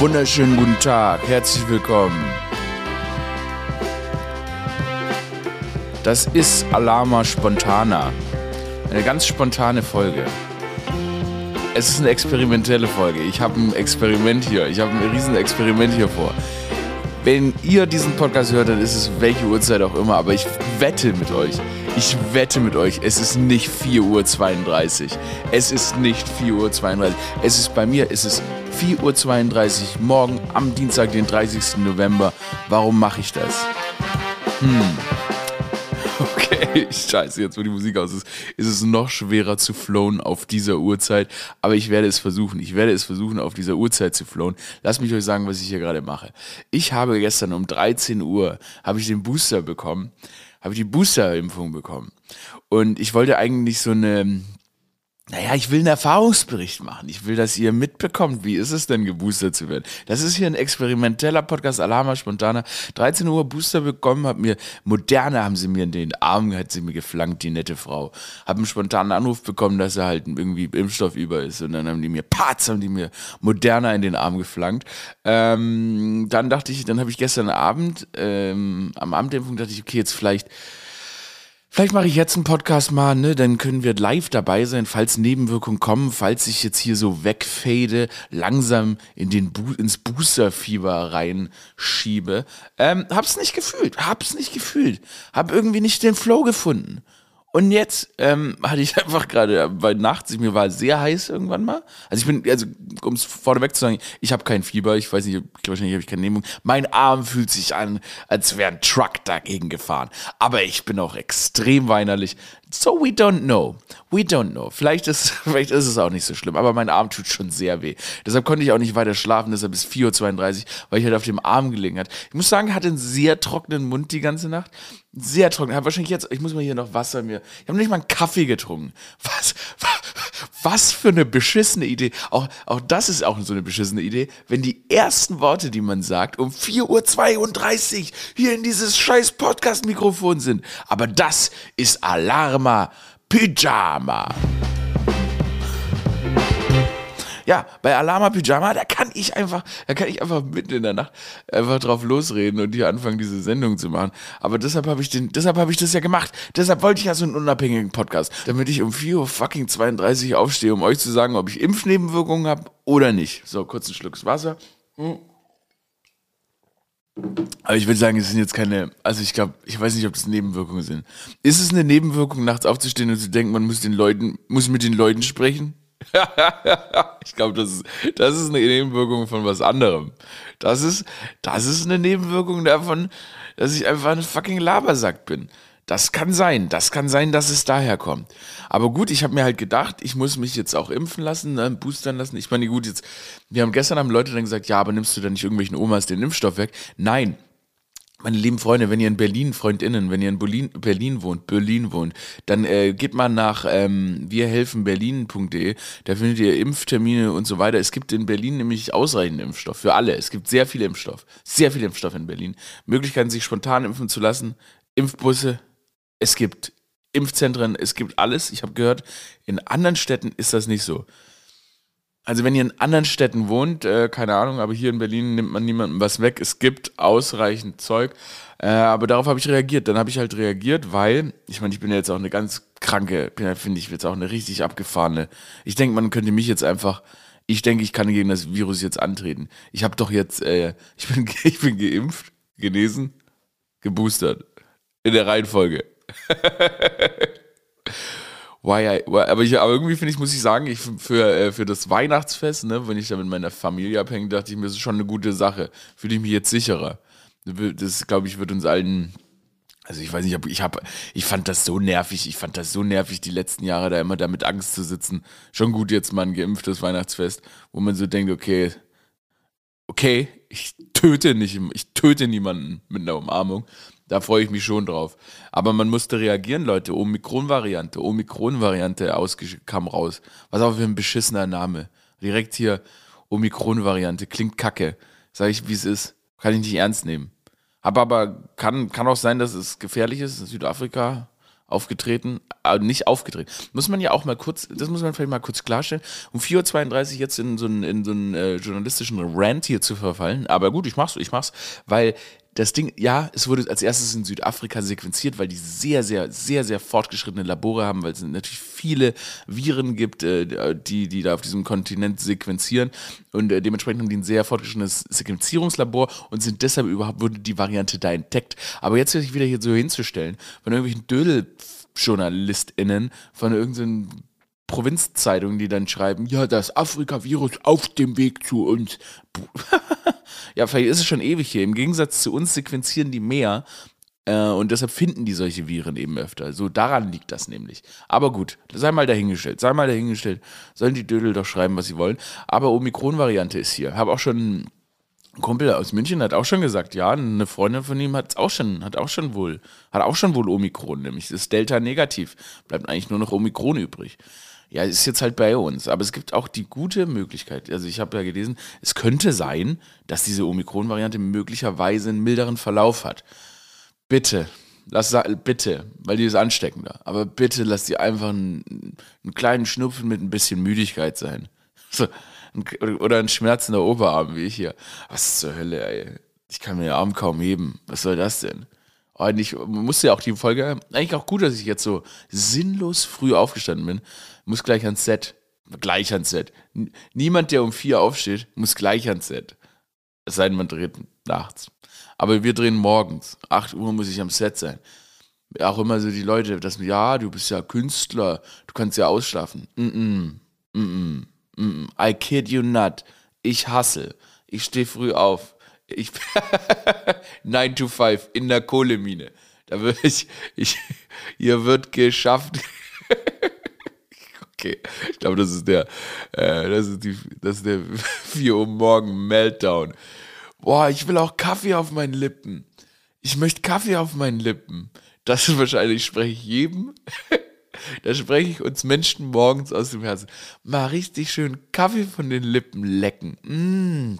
wunderschönen guten Tag, herzlich willkommen. Das ist Alama Spontana. Eine ganz spontane Folge. Es ist eine experimentelle Folge. Ich habe ein Experiment hier. Ich habe ein riesen Experiment hier vor. Wenn ihr diesen Podcast hört, dann ist es welche Uhrzeit auch immer, aber ich wette mit euch, ich wette mit euch, es ist nicht 4.32 Uhr. Es ist nicht 4.32 Uhr. Es ist bei mir, es ist 4.32 Uhr morgen am Dienstag, den 30. November. Warum mache ich das? Hm. Okay, scheiße, jetzt wo die Musik aus ist, ist es noch schwerer zu flowen auf dieser Uhrzeit. Aber ich werde es versuchen. Ich werde es versuchen, auf dieser Uhrzeit zu flowen. Lasst mich euch sagen, was ich hier gerade mache. Ich habe gestern um 13 Uhr, habe ich den Booster bekommen, habe ich die Booster-Impfung bekommen. Und ich wollte eigentlich so eine naja, ich will einen Erfahrungsbericht machen. Ich will, dass ihr mitbekommt, wie ist es denn, geboostert zu werden. Das ist hier ein experimenteller Podcast, Alama Spontana. 13 Uhr Booster bekommen, hab mir, Moderne haben sie mir in den Arm, hat sie mir geflankt, die nette Frau. Hab einen spontanen Anruf bekommen, dass er halt irgendwie Impfstoff über ist. Und dann haben die mir, Patz, haben die mir Moderna in den Arm geflankt. Ähm, dann dachte ich, dann habe ich gestern Abend, ähm, am Abendimpfung dachte ich, okay, jetzt vielleicht Vielleicht mache ich jetzt einen Podcast mal, ne? Dann können wir live dabei sein, falls Nebenwirkungen kommen, falls ich jetzt hier so wegfade, langsam in den Bo ins Boosterfieber reinschiebe. Ähm, hab's nicht gefühlt, hab's nicht gefühlt, hab irgendwie nicht den Flow gefunden. Und jetzt ähm, hatte ich einfach gerade bei nachts, mir war sehr heiß irgendwann mal. Also ich bin, also um es vorneweg zu sagen, ich habe kein Fieber, ich weiß nicht, wahrscheinlich habe ich keine Nehmung. Mein Arm fühlt sich an, als wäre ein Truck dagegen gefahren. Aber ich bin auch extrem weinerlich. So we don't know. We don't know. Vielleicht ist, vielleicht ist es auch nicht so schlimm, aber mein Arm tut schon sehr weh. Deshalb konnte ich auch nicht weiter schlafen, deshalb bis 4.32 Uhr, weil ich halt auf dem Arm gelegen hat. Ich muss sagen, er hatte einen sehr trockenen Mund die ganze Nacht. Sehr trocken. Ich habe wahrscheinlich jetzt, ich muss mal hier noch Wasser mir. Ich habe nicht mal einen Kaffee getrunken. Was, was für eine beschissene Idee. Auch, auch das ist auch so eine beschissene Idee, wenn die ersten Worte, die man sagt, um 4.32 Uhr hier in dieses scheiß Podcast-Mikrofon sind. Aber das ist Alarma Pyjama. Ja, bei Alama Pyjama, da kann ich einfach, da kann ich einfach mitten in der Nacht einfach drauf losreden und hier anfangen, diese Sendung zu machen. Aber deshalb habe ich den, deshalb habe ich das ja gemacht. Deshalb wollte ich ja so einen unabhängigen Podcast, damit ich um 4 Uhr fucking 32 aufstehe, um euch zu sagen, ob ich Impfnebenwirkungen habe oder nicht. So, kurz ein Schluck Wasser. Hm. Aber ich würde sagen, es sind jetzt keine, also ich glaube, ich weiß nicht, ob das Nebenwirkungen sind. Ist es eine Nebenwirkung, nachts aufzustehen und zu denken, man muss den Leuten, muss mit den Leuten sprechen? ich glaube, das ist, das ist eine Nebenwirkung von was anderem. Das ist, das ist eine Nebenwirkung davon, dass ich einfach ein fucking Labersack bin. Das kann sein. Das kann sein, dass es daher kommt. Aber gut, ich habe mir halt gedacht, ich muss mich jetzt auch impfen lassen, ne, boostern lassen. Ich meine, gut, jetzt, wir haben gestern haben Leute dann gesagt, ja, aber nimmst du dann nicht irgendwelchen Omas den Impfstoff weg? Nein, meine lieben Freunde, wenn ihr in Berlin, FreundInnen, wenn ihr in Berlin, Berlin wohnt, Berlin wohnt, dann äh, geht mal nach ähm, wirhelfenberlin.de, da findet ihr Impftermine und so weiter. Es gibt in Berlin nämlich ausreichend Impfstoff für alle. Es gibt sehr viel Impfstoff, sehr viel Impfstoff in Berlin. Möglichkeiten, sich spontan impfen zu lassen, Impfbusse, es gibt Impfzentren, es gibt alles. Ich habe gehört, in anderen Städten ist das nicht so. Also wenn ihr in anderen Städten wohnt, äh, keine Ahnung, aber hier in Berlin nimmt man niemandem was weg. Es gibt ausreichend Zeug. Äh, aber darauf habe ich reagiert. Dann habe ich halt reagiert, weil, ich meine, ich bin ja jetzt auch eine ganz kranke, finde ich jetzt auch eine richtig abgefahrene. Ich denke, man könnte mich jetzt einfach, ich denke, ich kann gegen das Virus jetzt antreten. Ich habe doch jetzt, äh, ich, bin, ich bin geimpft, genesen, geboostert. In der Reihenfolge. Why I, why, aber, ich, aber irgendwie finde ich, muss ich sagen, ich für, äh, für das Weihnachtsfest, ne, wenn ich da mit meiner Familie abhänge, dachte ich mir, das ist schon eine gute Sache. Fühle ich mich jetzt sicherer. Das, glaube ich, wird uns allen. Also ich weiß nicht, ich habe, ich fand das so nervig, ich fand das so nervig, die letzten Jahre da immer da mit Angst zu sitzen. Schon gut jetzt mal ein geimpftes Weihnachtsfest, wo man so denkt, okay, okay, ich töte nicht, ich töte niemanden mit einer Umarmung. Da freue ich mich schon drauf. Aber man musste reagieren, Leute. Omikron-Variante, Omikron-Variante kam raus. Was auch für ein beschissener Name. Direkt hier Omikron-Variante. Klingt kacke. Sag ich, wie es ist. Kann ich nicht ernst nehmen. Aber, aber kann, kann auch sein, dass es gefährlich ist. Südafrika, aufgetreten, äh, nicht aufgetreten. Muss man ja auch mal kurz, das muss man vielleicht mal kurz klarstellen, um 4.32 Uhr jetzt in so einen, in so äh, journalistischen Rant hier zu verfallen. Aber gut, ich mach's, ich mach's, weil das Ding, ja, es wurde als erstes in Südafrika sequenziert, weil die sehr, sehr, sehr, sehr fortgeschrittene Labore haben, weil es natürlich viele Viren gibt, äh, die, die da auf diesem Kontinent sequenzieren. Und äh, dementsprechend haben die ein sehr fortgeschrittenes Sequenzierungslabor und sind deshalb überhaupt, wurde die Variante da entdeckt. Aber jetzt sich wieder hier so hinzustellen, von irgendwelchen Dödel-JournalistInnen, von irgendeinem Provinzzeitungen, die dann schreiben, ja, das Afrika-Virus auf dem Weg zu uns. ja, vielleicht ist es schon ewig hier. Im Gegensatz zu uns sequenzieren die mehr äh, und deshalb finden die solche Viren eben öfter. So daran liegt das nämlich. Aber gut, sei mal dahingestellt, sei mal dahingestellt. Sollen die Dödel doch schreiben, was sie wollen. Aber Omikron-Variante ist hier. Habe auch schon ein Kumpel aus München hat auch schon gesagt, ja, eine Freundin von ihm hat auch schon, hat auch schon wohl, hat auch schon wohl Omikron, nämlich ist Delta negativ. Bleibt eigentlich nur noch Omikron übrig. Ja, ist jetzt halt bei uns. Aber es gibt auch die gute Möglichkeit. Also ich habe ja gelesen, es könnte sein, dass diese Omikron-Variante möglicherweise einen milderen Verlauf hat. Bitte, lass bitte, weil die ist ansteckender. Aber bitte lass die einfach einen, einen kleinen Schnupfen mit ein bisschen Müdigkeit sein. So, oder ein schmerzender Oberarm, wie ich hier. Was zur Hölle, ey. Ich kann mir den Arm kaum heben. Was soll das denn? Eigentlich musste ja auch die Folge, eigentlich auch gut, dass ich jetzt so sinnlos früh aufgestanden bin muss gleich ans Set. Gleich ans Set. Niemand, der um vier aufsteht, muss gleich ans Set. Es sei denn, man dreht nachts. Aber wir drehen morgens. 8 Uhr muss ich am Set sein. Auch immer so die Leute, dass, ja, du bist ja Künstler, du kannst ja ausschlafen. Mm -mm, mm -mm, mm I kid you not. Ich hasse. Ich stehe früh auf. Ich 9 to 5 in der Kohlemine. Da wird ich, ich, hier wird geschafft. Okay, ich glaube, das ist der, äh, das ist die, das ist der 4 Uhr morgen Meltdown. Boah, ich will auch Kaffee auf meinen Lippen. Ich möchte Kaffee auf meinen Lippen. Das ist wahrscheinlich spreche ich jedem. da spreche ich uns Menschen morgens aus dem Herzen. Mal richtig schön Kaffee von den Lippen lecken. Mmh.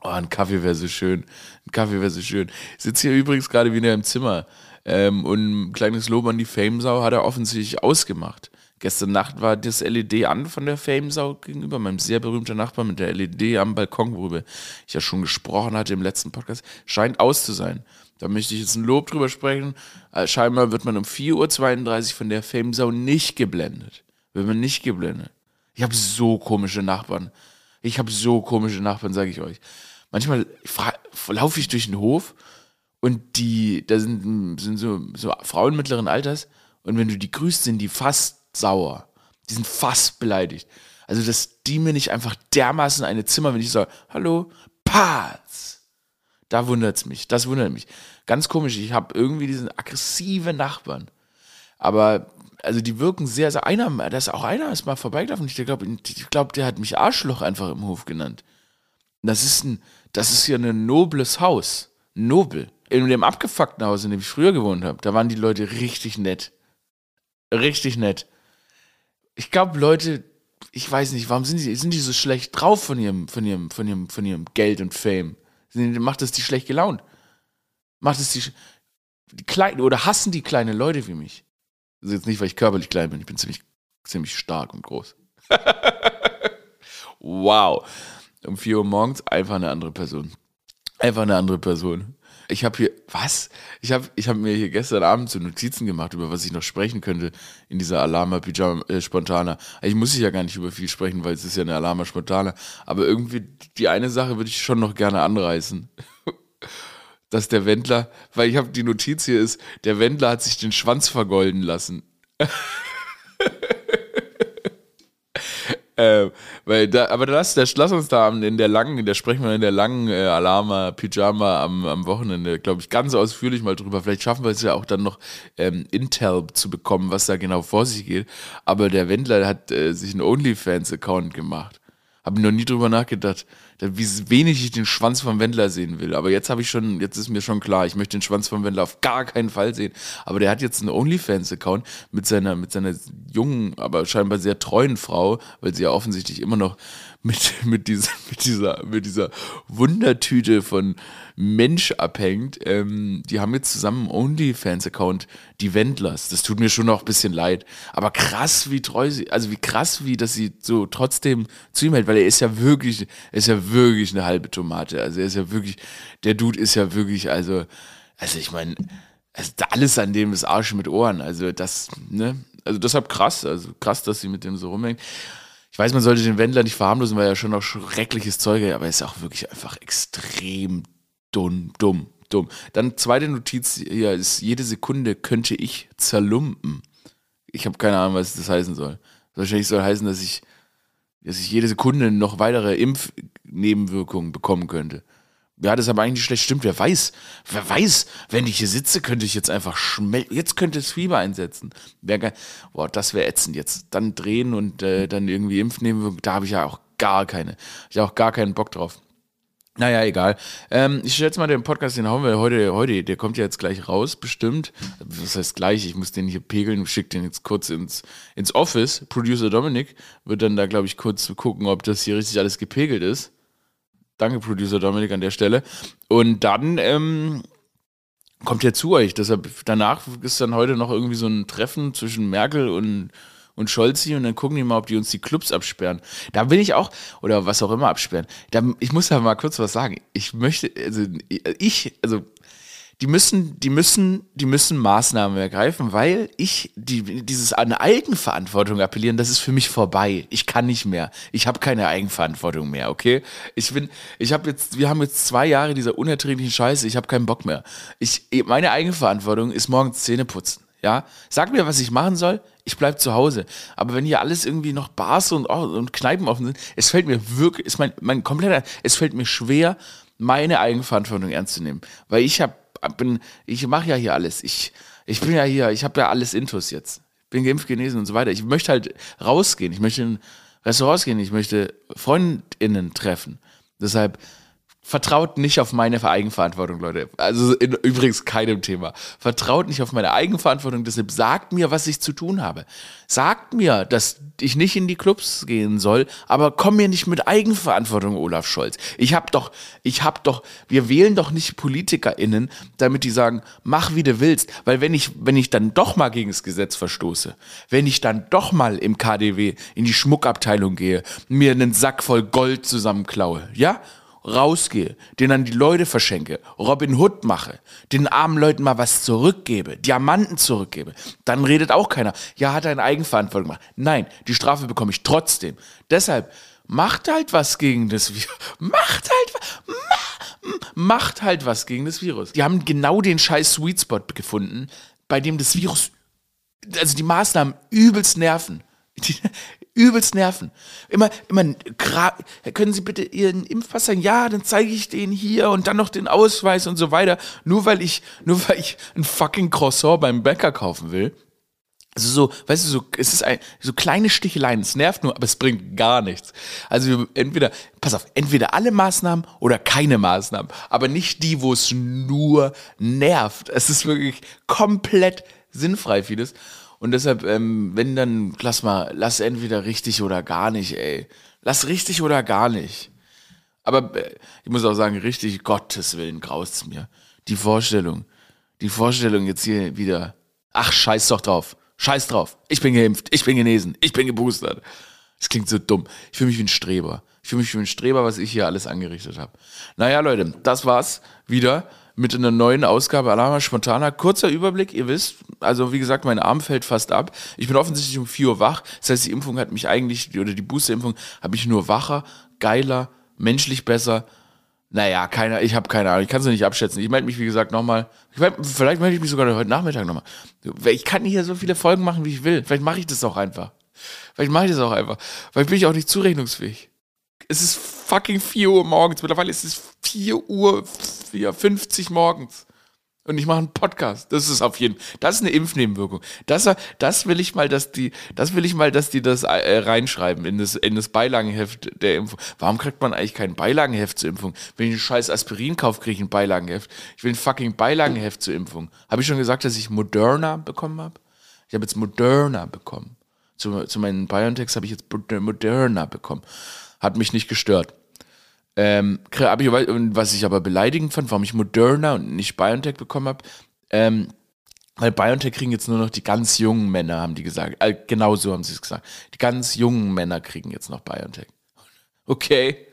Oh, ein Kaffee wäre so schön. Ein Kaffee wäre so schön. Ich sitze hier übrigens gerade wieder im Zimmer. Ähm, und ein kleines Lob an die Famesau hat er offensichtlich ausgemacht. Gestern Nacht war das LED an von der Famesau gegenüber, meinem sehr berühmten Nachbar mit der LED am Balkon, worüber ich ja schon gesprochen hatte im letzten Podcast. Scheint aus zu sein. Da möchte ich jetzt ein Lob drüber sprechen. Äh, scheinbar wird man um 4.32 Uhr von der Famesau nicht geblendet. Wird man nicht geblendet. Ich habe so komische Nachbarn. Ich habe so komische Nachbarn, sage ich euch. Manchmal laufe ich durch den Hof und die, da sind, sind so, so Frauen mittleren Alters und wenn du die grüßt, sind die fast sauer. Die sind fast beleidigt. Also, dass die mir nicht einfach dermaßen eine Zimmer, wenn ich sage, hallo, Paz. Da wundert es mich. Das wundert mich. Ganz komisch. Ich habe irgendwie diesen aggressiven Nachbarn. Aber, also die wirken sehr, sehr. Einer, da ist auch einer ist mal vorbeigelaufen. Ich glaube, ich glaub, der hat mich Arschloch einfach im Hof genannt. Das ist ein, das ist hier ein nobles Haus. Nobel. In dem abgefuckten Haus, in dem ich früher gewohnt habe, da waren die Leute richtig nett. Richtig nett ich glaube, Leute, ich weiß nicht, warum sind die, sind die so schlecht drauf von ihrem, von ihrem, von ihrem, von ihrem Geld und Fame? Macht das die schlecht gelaunt? Macht es die, die kleinen, oder hassen die kleine Leute wie mich? Ist jetzt nicht, weil ich körperlich klein bin, ich bin ziemlich, ziemlich stark und groß. wow. Um 4 Uhr morgens einfach eine andere Person. Einfach eine andere Person. Ich habe hier, was? Ich habe ich hab mir hier gestern Abend so Notizen gemacht, über was ich noch sprechen könnte in dieser Alama Pyjama äh, Spontana. Eigentlich muss ich ja gar nicht über viel sprechen, weil es ist ja eine Alama Spontana. Aber irgendwie die eine Sache würde ich schon noch gerne anreißen. Dass der Wendler, weil ich habe die Notiz hier ist, der Wendler hat sich den Schwanz vergolden lassen. Äh, weil da, aber lass, das, lass uns da in der langen, der sprechen wir in der langen äh, Alama Pyjama am, am Wochenende, glaube ich, ganz ausführlich mal drüber. Vielleicht schaffen wir es ja auch dann noch ähm, Intel zu bekommen, was da genau vor sich geht. Aber der Wendler hat äh, sich einen OnlyFans-Account gemacht. Habe noch nie drüber nachgedacht, wie wenig ich den Schwanz vom Wendler sehen will. Aber jetzt habe ich schon, jetzt ist mir schon klar, ich möchte den Schwanz vom Wendler auf gar keinen Fall sehen. Aber der hat jetzt einen OnlyFans-Account mit seiner, mit seiner jungen, aber scheinbar sehr treuen Frau, weil sie ja offensichtlich immer noch mit, mit, dieser, mit, dieser, mit dieser Wundertüte von Mensch abhängt. Ähm, die haben jetzt zusammen einen OnlyFans-Account, die Wendlers. Das tut mir schon noch ein bisschen leid. Aber krass, wie treu sie, also wie krass, wie, dass sie so trotzdem zu ihm hält, weil er ist ja wirklich, er ist ja wirklich eine halbe Tomate. Also er ist ja wirklich, der Dude ist ja wirklich, also, also ich meine, also alles an dem ist Arsch mit Ohren. Also das, ne? Also deshalb krass, also krass, dass sie mit dem so rumhängt. Ich weiß, man sollte den Wendler nicht verharmlosen, weil er schon noch schreckliches Zeug hat, aber er ist auch wirklich einfach extrem dumm, dumm, dumm. Dann zweite Notiz hier ist, jede Sekunde könnte ich zerlumpen. Ich habe keine Ahnung, was das heißen soll. Wahrscheinlich soll heißen, dass ich, dass ich jede Sekunde noch weitere Impfnebenwirkungen bekommen könnte. Ja, das ist aber eigentlich schlecht. Stimmt, wer weiß, wer weiß, wenn ich hier sitze, könnte ich jetzt einfach schmelzen. Jetzt könnte es Fieber einsetzen. Wär boah, das wäre ätzend jetzt. Dann drehen und äh, dann irgendwie impfen da habe ich ja auch gar keine. Ich habe auch gar keinen Bock drauf. Naja, egal. Ähm, ich schätze mal, den Podcast, den hauen wir heute, heute, der kommt ja jetzt gleich raus, bestimmt. Das heißt gleich, ich muss den hier pegeln, schick den jetzt kurz ins, ins Office. Producer Dominik wird dann da, glaube ich, kurz gucken, ob das hier richtig alles gepegelt ist. Danke, Producer Dominik, an der Stelle. Und dann ähm, kommt er zu euch. Deshalb, danach ist dann heute noch irgendwie so ein Treffen zwischen Merkel und, und Scholzi und dann gucken die mal, ob die uns die Clubs absperren. Da bin ich auch, oder was auch immer absperren. Da, ich muss da mal kurz was sagen. Ich möchte, also ich, also die müssen, die müssen, die müssen Maßnahmen ergreifen, weil ich die, dieses an Eigenverantwortung appellieren, das ist für mich vorbei. Ich kann nicht mehr. Ich habe keine Eigenverantwortung mehr, okay? Ich bin, ich habe jetzt, wir haben jetzt zwei Jahre dieser unerträglichen Scheiße. Ich habe keinen Bock mehr. Ich, meine Eigenverantwortung ist morgens Zähne putzen. Ja, sag mir, was ich machen soll. Ich bleib zu Hause. Aber wenn hier alles irgendwie noch Bars und, oh, und Kneipen offen sind, es fällt mir wirklich, ist mein, mein kompletter, es fällt mir schwer, meine Eigenverantwortung ernst zu nehmen, weil ich habe bin, ich mache ja hier alles. Ich, ich bin ja hier, ich habe ja alles Intus jetzt. Bin geimpft, genesen und so weiter. Ich möchte halt rausgehen. Ich möchte in Restaurants gehen. Ich möchte FreundInnen treffen. Deshalb Vertraut nicht auf meine Eigenverantwortung, Leute. Also in, übrigens keinem Thema. Vertraut nicht auf meine Eigenverantwortung, deshalb sagt mir, was ich zu tun habe. Sagt mir, dass ich nicht in die Clubs gehen soll, aber komm mir nicht mit Eigenverantwortung, Olaf Scholz. Ich hab doch, ich hab doch, wir wählen doch nicht PolitikerInnen, damit die sagen, mach wie du willst. Weil wenn ich, wenn ich dann doch mal gegen das Gesetz verstoße, wenn ich dann doch mal im KDW in die Schmuckabteilung gehe, mir einen Sack voll Gold zusammenklaue, ja? Rausgehe, den an die Leute verschenke, Robin Hood mache, den armen Leuten mal was zurückgebe, Diamanten zurückgebe, dann redet auch keiner, ja, hat er eine Eigenverantwortung gemacht. Nein, die Strafe bekomme ich trotzdem. Deshalb, macht halt was gegen das Virus. Macht halt, ma, macht halt was gegen das Virus. Die haben genau den scheiß Sweet Spot gefunden, bei dem das Virus, also die Maßnahmen übelst nerven. Die, übelst nerven. Immer, immer, können Sie bitte Ihren Impfpass sagen? Ja, dann zeige ich den hier und dann noch den Ausweis und so weiter. Nur weil ich, nur weil ich ein fucking Croissant beim Bäcker kaufen will. Also so, weißt du, so, es ist ein, so kleine Sticheleien, es nervt nur, aber es bringt gar nichts. Also entweder, pass auf, entweder alle Maßnahmen oder keine Maßnahmen, aber nicht die, wo es nur nervt. Es ist wirklich komplett sinnfrei vieles. Und deshalb, ähm, wenn dann, lass mal, lass entweder richtig oder gar nicht, ey. Lass richtig oder gar nicht. Aber äh, ich muss auch sagen, richtig, Gottes Willen, graust's mir. Die Vorstellung, die Vorstellung jetzt hier wieder, ach, scheiß doch drauf. Scheiß drauf. Ich bin geimpft, ich bin genesen, ich bin geboostert. Das klingt so dumm. Ich fühle mich wie ein Streber. Ich fühle mich wie ein Streber, was ich hier alles angerichtet habe. Naja, Leute, das war's wieder mit einer neuen Ausgabe Alama Spontaner. Kurzer Überblick, ihr wisst, also wie gesagt, mein Arm fällt fast ab. Ich bin offensichtlich um 4 Uhr wach. Das heißt, die Impfung hat mich eigentlich, oder die Boosterimpfung hat mich nur wacher, geiler, menschlich besser. Naja, keiner, ich habe keine Ahnung, ich kann es nicht abschätzen. Ich melde mich, wie gesagt, nochmal. Vielleicht melde ich mich sogar heute Nachmittag nochmal. Ich kann hier so viele Folgen machen, wie ich will. Vielleicht mache ich das auch einfach. Vielleicht mache ich das auch einfach. Vielleicht bin ich auch nicht zurechnungsfähig. Es ist fucking 4 Uhr morgens. Mittlerweile ist es 4 Uhr 50 morgens. Und ich mache einen Podcast. Das ist auf jeden Fall, das ist eine Impfnebenwirkung. Das, das will ich mal, dass die, das will ich mal, dass die das äh, reinschreiben in das, in das Beilagenheft der Impfung. Warum kriegt man eigentlich kein Beilagenheft zur Impfung? Wenn ich ein scheiß Aspirin kaufe, kriege ich ein Beilagenheft. Ich will ein fucking Beilagenheft zur Impfung. Habe ich schon gesagt, dass ich Moderna bekommen habe? Ich habe jetzt Moderna bekommen. Zu, zu meinen BioNTechs habe ich jetzt Moderna bekommen. Hat mich nicht gestört. Ähm, ich, was ich aber beleidigend fand, warum ich Moderna und nicht BioNTech bekommen habe, ähm, weil BioNTech kriegen jetzt nur noch die ganz jungen Männer, haben die gesagt. Äh, genau so haben sie es gesagt. Die ganz jungen Männer kriegen jetzt noch BioNTech. Okay.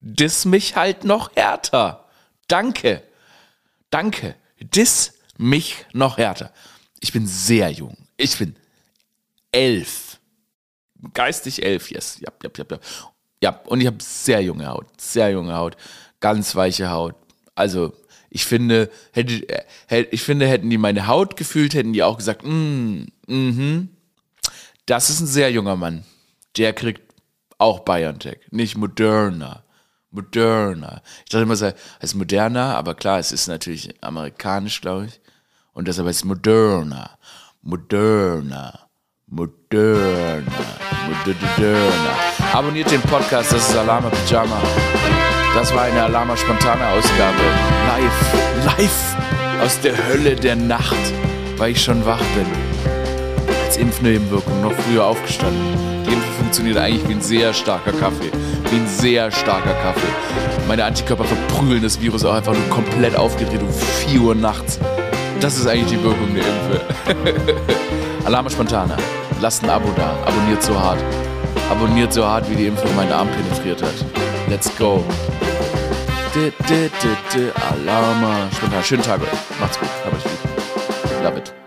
Diss mich halt noch härter. Danke. Danke. Diss mich noch härter. Ich bin sehr jung. Ich bin elf. Geistig elf, yes. Ja, ja, ja, ja. Ja und ich habe sehr junge Haut. Sehr junge Haut. Ganz weiche Haut. Also, ich finde, hätte, hätte, ich finde, hätten die meine Haut gefühlt, hätten die auch gesagt, mm, mhm. Das ist ein sehr junger Mann. Der kriegt auch BioNTech, nicht Moderna. Moderna. Ich dachte immer, es heißt Moderna, aber klar, es ist natürlich amerikanisch, glaube ich. Und deshalb heißt es Moderna. Moderna. Moderna. Moderna. Abonniert den Podcast, das ist Alama Pyjama. Das war eine Alama spontane Ausgabe. Live, live aus der Hölle der Nacht, weil ich schon wach bin. Als Impfnebenwirkung noch früher aufgestanden. Die Impfe funktioniert eigentlich wie ein sehr starker Kaffee. Wie ein sehr starker Kaffee. Meine Antikörper verprügeln das Virus auch einfach nur komplett aufgedreht um 4 Uhr nachts. Das ist eigentlich die Wirkung der Impfe. Alarme Spontana. Lasst ein Abo da. Abonniert so hart. Abonniert so hart, wie die Impfung meinen Arm penetriert hat. Let's go. Alarma Spontana. Schönen Tag euch. Macht's gut. Hab euch lieb. Love it.